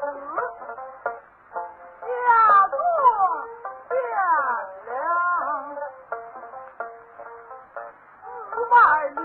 什么下落不明四百里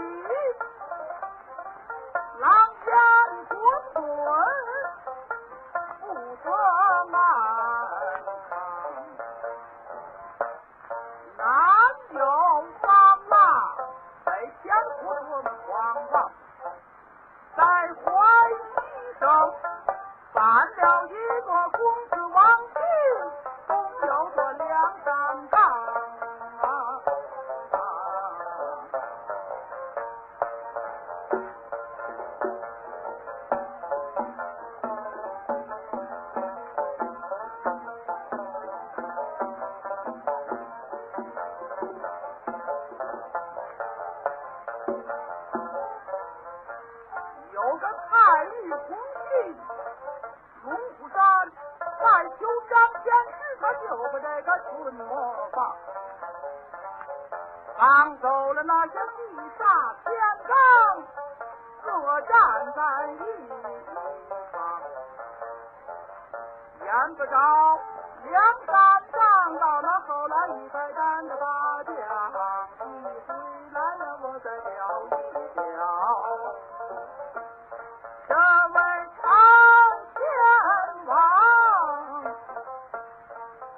在一方，眼不着梁山岗，到了后来一百单的大将，一回来了我再聊一聊。这位长天王，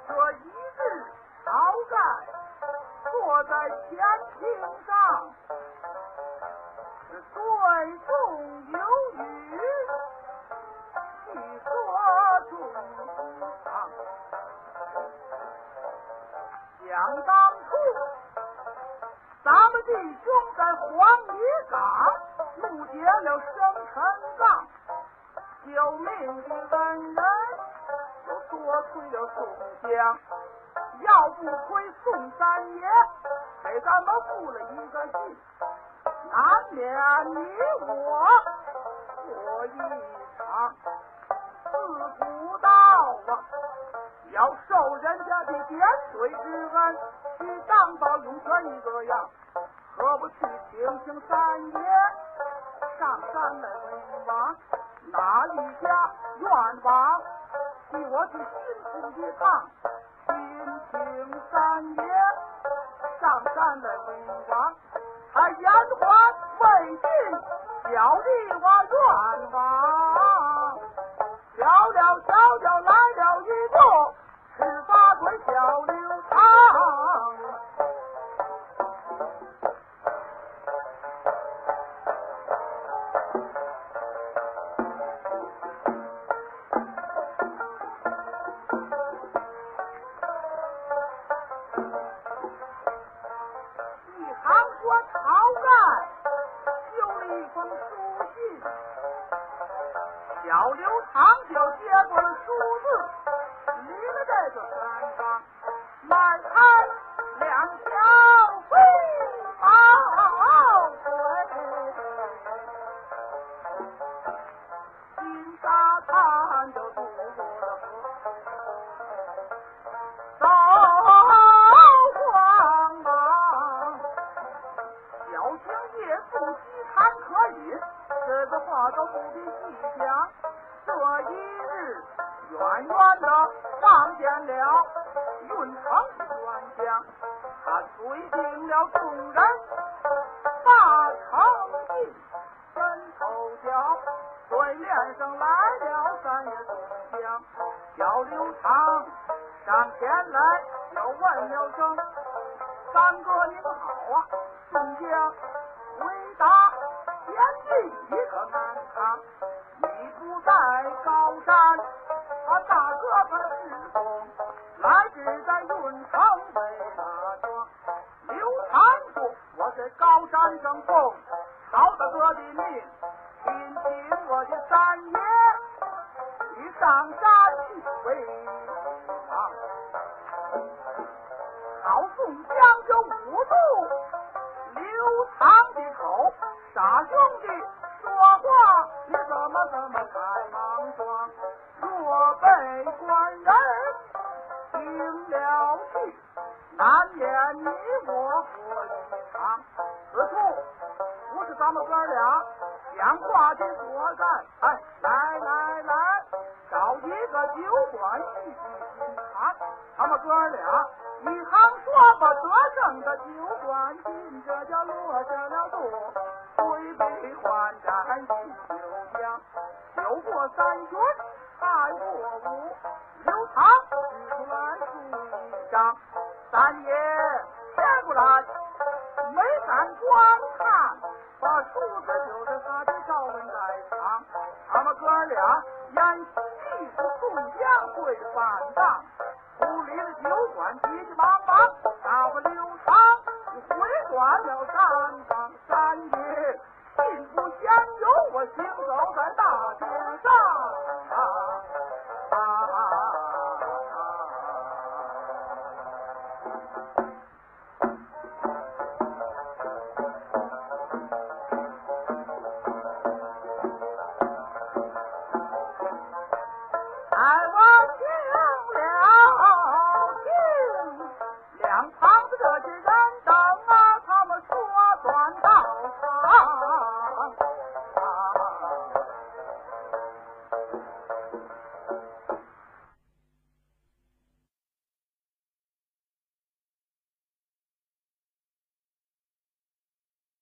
这一日晁盖坐在前厅上，是对众想当初，咱们弟兄在黄泥岗怒劫了生辰纲，救命的恩人又多亏了宋江，要不亏宋三爷给咱们布了一个计，难免你我过一场。自古道啊，受人家的点水之恩，去当到涌泉一个样，何不去请请三爷上山来问望？哪一家愿望替我去辛苦一趟？请请三爷上山来问望，他言还未尽，小弟我愿望。老刘头他随定了众人，把城进分头交，对面上来了三爷宋江，小刘长上前来又问了声：“三哥您好啊！”宋江回答：“贤弟你可安康？你不在高山，他大哥他是的命，请请我的三爷，你上山去为王。好宋江就捂住刘唐的口，傻兄弟说话你怎么怎么太莽撞？若被官人听了去，难免你我咱们哥俩讲话的所在。哎，来来来，找一个酒馆细细品谈。他们哥俩一行说把得胜的酒馆进，这就落下了座，推杯换盏饮酒浆，酒过三巡，菜过五，刘唐举出来书一张，三爷接过来，没敢观看，把数字就是他的赵文在场，他们哥俩演戏是宋江会反账，处理了酒馆急急忙